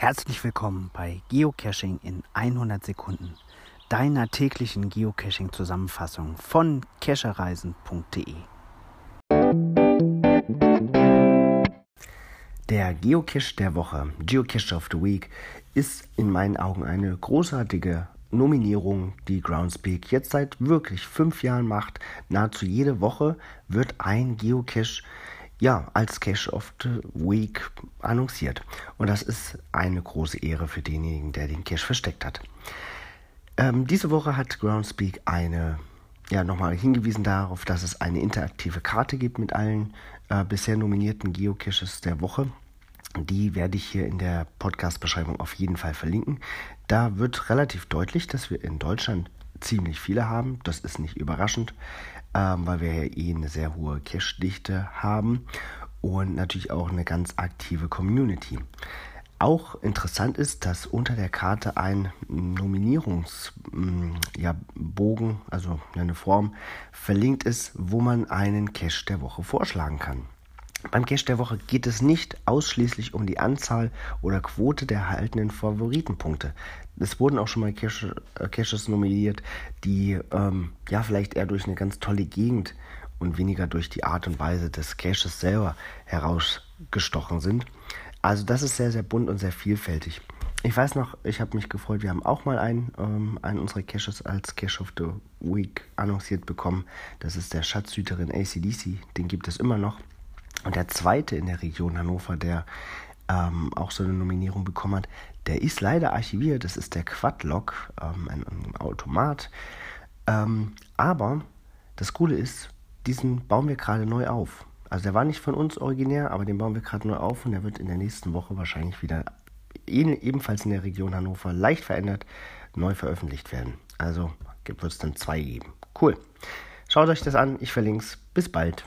Herzlich willkommen bei Geocaching in 100 Sekunden, deiner täglichen Geocaching-Zusammenfassung von cachereisen.de. Der Geocache der Woche, Geocache of the Week, ist in meinen Augen eine großartige Nominierung, die Groundspeak jetzt seit wirklich fünf Jahren macht. Nahezu jede Woche wird ein Geocache ja, als Cache of the Week annonciert. Und das ist eine große Ehre für denjenigen, der den Cache versteckt hat. Ähm, diese Woche hat Groundspeak eine, ja, nochmal hingewiesen darauf, dass es eine interaktive Karte gibt mit allen äh, bisher nominierten Geocaches der Woche. Die werde ich hier in der Podcast-Beschreibung auf jeden Fall verlinken. Da wird relativ deutlich, dass wir in Deutschland ziemlich viele haben. Das ist nicht überraschend ähm, weil wir ja eh eine sehr hohe Cache-Dichte haben und natürlich auch eine ganz aktive Community. Auch interessant ist, dass unter der Karte ein Nominierungsbogen, ja, also eine Form, verlinkt ist, wo man einen Cache der Woche vorschlagen kann. Beim Cache der Woche geht es nicht ausschließlich um die Anzahl oder Quote der erhaltenen Favoritenpunkte. Es wurden auch schon mal Cache, äh, Caches nominiert, die ähm, ja vielleicht eher durch eine ganz tolle Gegend und weniger durch die Art und Weise des Caches selber herausgestochen sind. Also das ist sehr, sehr bunt und sehr vielfältig. Ich weiß noch, ich habe mich gefreut, wir haben auch mal einen, ähm, einen unserer Caches als Cache of the Week annonciert bekommen. Das ist der Schatzhüterin ACDC, den gibt es immer noch. Und der zweite in der Region Hannover, der ähm, auch so eine Nominierung bekommen hat, der ist leider archiviert. Das ist der Quadlock, ähm, ein, ein, Automat. Ähm, aber das Coole ist, diesen bauen wir gerade neu auf. Also der war nicht von uns originär, aber den bauen wir gerade neu auf und der wird in der nächsten Woche wahrscheinlich wieder ebenfalls in der Region Hannover leicht verändert neu veröffentlicht werden. Also wird es dann zwei geben. Cool. Schaut euch das an, ich verlinke es. Bis bald.